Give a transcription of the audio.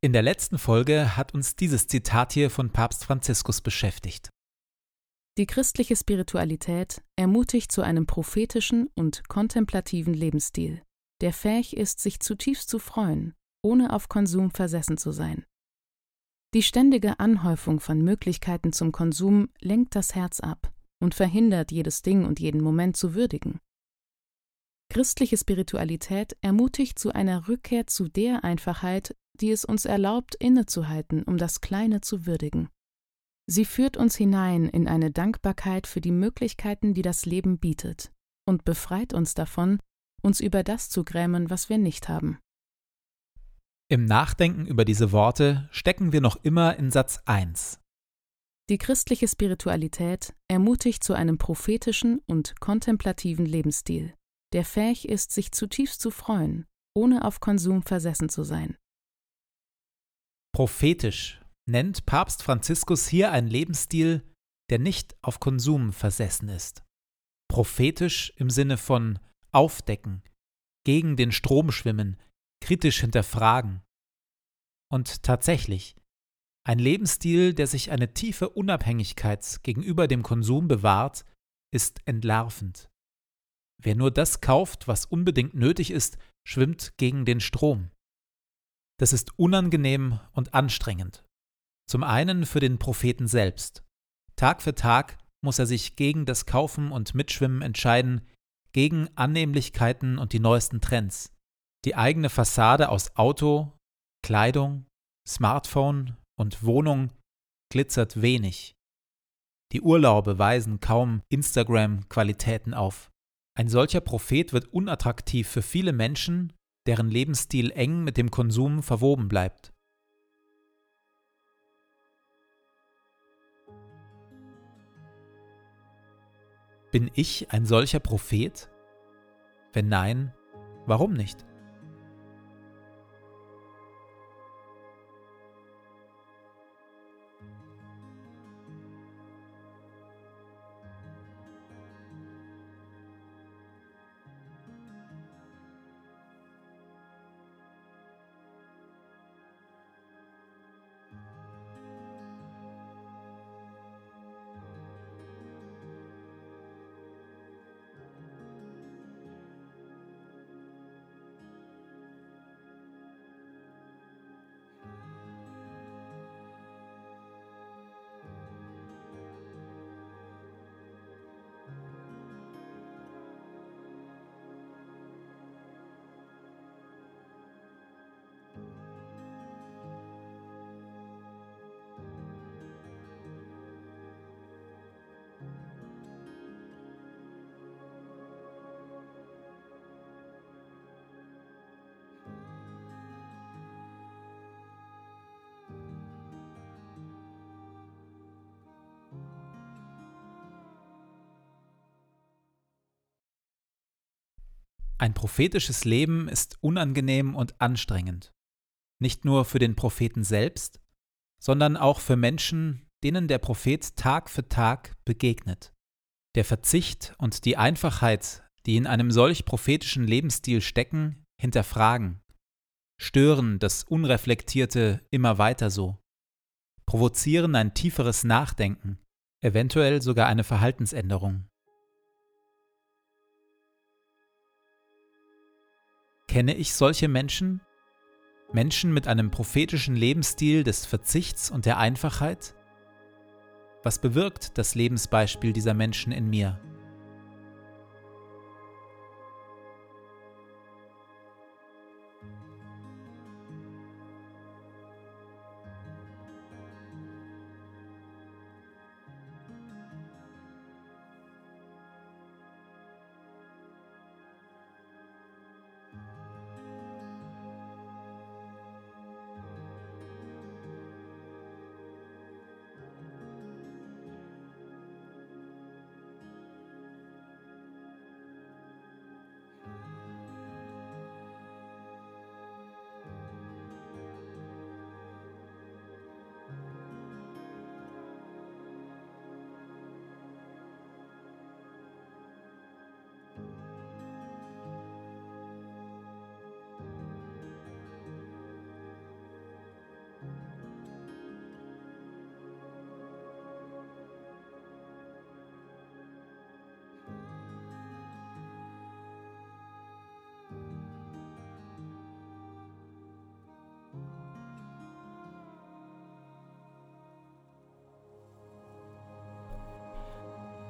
In der letzten Folge hat uns dieses Zitat hier von Papst Franziskus beschäftigt. Die christliche Spiritualität ermutigt zu einem prophetischen und kontemplativen Lebensstil, der fähig ist, sich zutiefst zu freuen, ohne auf Konsum versessen zu sein. Die ständige Anhäufung von Möglichkeiten zum Konsum lenkt das Herz ab und verhindert, jedes Ding und jeden Moment zu würdigen. Christliche Spiritualität ermutigt zu einer Rückkehr zu der Einfachheit, die es uns erlaubt, innezuhalten, um das Kleine zu würdigen. Sie führt uns hinein in eine Dankbarkeit für die Möglichkeiten, die das Leben bietet, und befreit uns davon, uns über das zu grämen, was wir nicht haben. Im Nachdenken über diese Worte stecken wir noch immer in Satz 1. Die christliche Spiritualität ermutigt zu einem prophetischen und kontemplativen Lebensstil, der fähig ist, sich zutiefst zu freuen, ohne auf Konsum versessen zu sein. Prophetisch nennt Papst Franziskus hier einen Lebensstil, der nicht auf Konsum versessen ist. Prophetisch im Sinne von aufdecken, gegen den Strom schwimmen, kritisch hinterfragen. Und tatsächlich, ein Lebensstil, der sich eine tiefe Unabhängigkeit gegenüber dem Konsum bewahrt, ist entlarvend. Wer nur das kauft, was unbedingt nötig ist, schwimmt gegen den Strom. Das ist unangenehm und anstrengend. Zum einen für den Propheten selbst. Tag für Tag muss er sich gegen das Kaufen und Mitschwimmen entscheiden, gegen Annehmlichkeiten und die neuesten Trends. Die eigene Fassade aus Auto, Kleidung, Smartphone und Wohnung glitzert wenig. Die Urlaube weisen kaum Instagram-Qualitäten auf. Ein solcher Prophet wird unattraktiv für viele Menschen, deren Lebensstil eng mit dem Konsum verwoben bleibt. Bin ich ein solcher Prophet? Wenn nein, warum nicht? Ein prophetisches Leben ist unangenehm und anstrengend. Nicht nur für den Propheten selbst, sondern auch für Menschen, denen der Prophet Tag für Tag begegnet. Der Verzicht und die Einfachheit, die in einem solch prophetischen Lebensstil stecken, hinterfragen, stören das Unreflektierte immer weiter so, provozieren ein tieferes Nachdenken, eventuell sogar eine Verhaltensänderung. Kenne ich solche Menschen? Menschen mit einem prophetischen Lebensstil des Verzichts und der Einfachheit? Was bewirkt das Lebensbeispiel dieser Menschen in mir?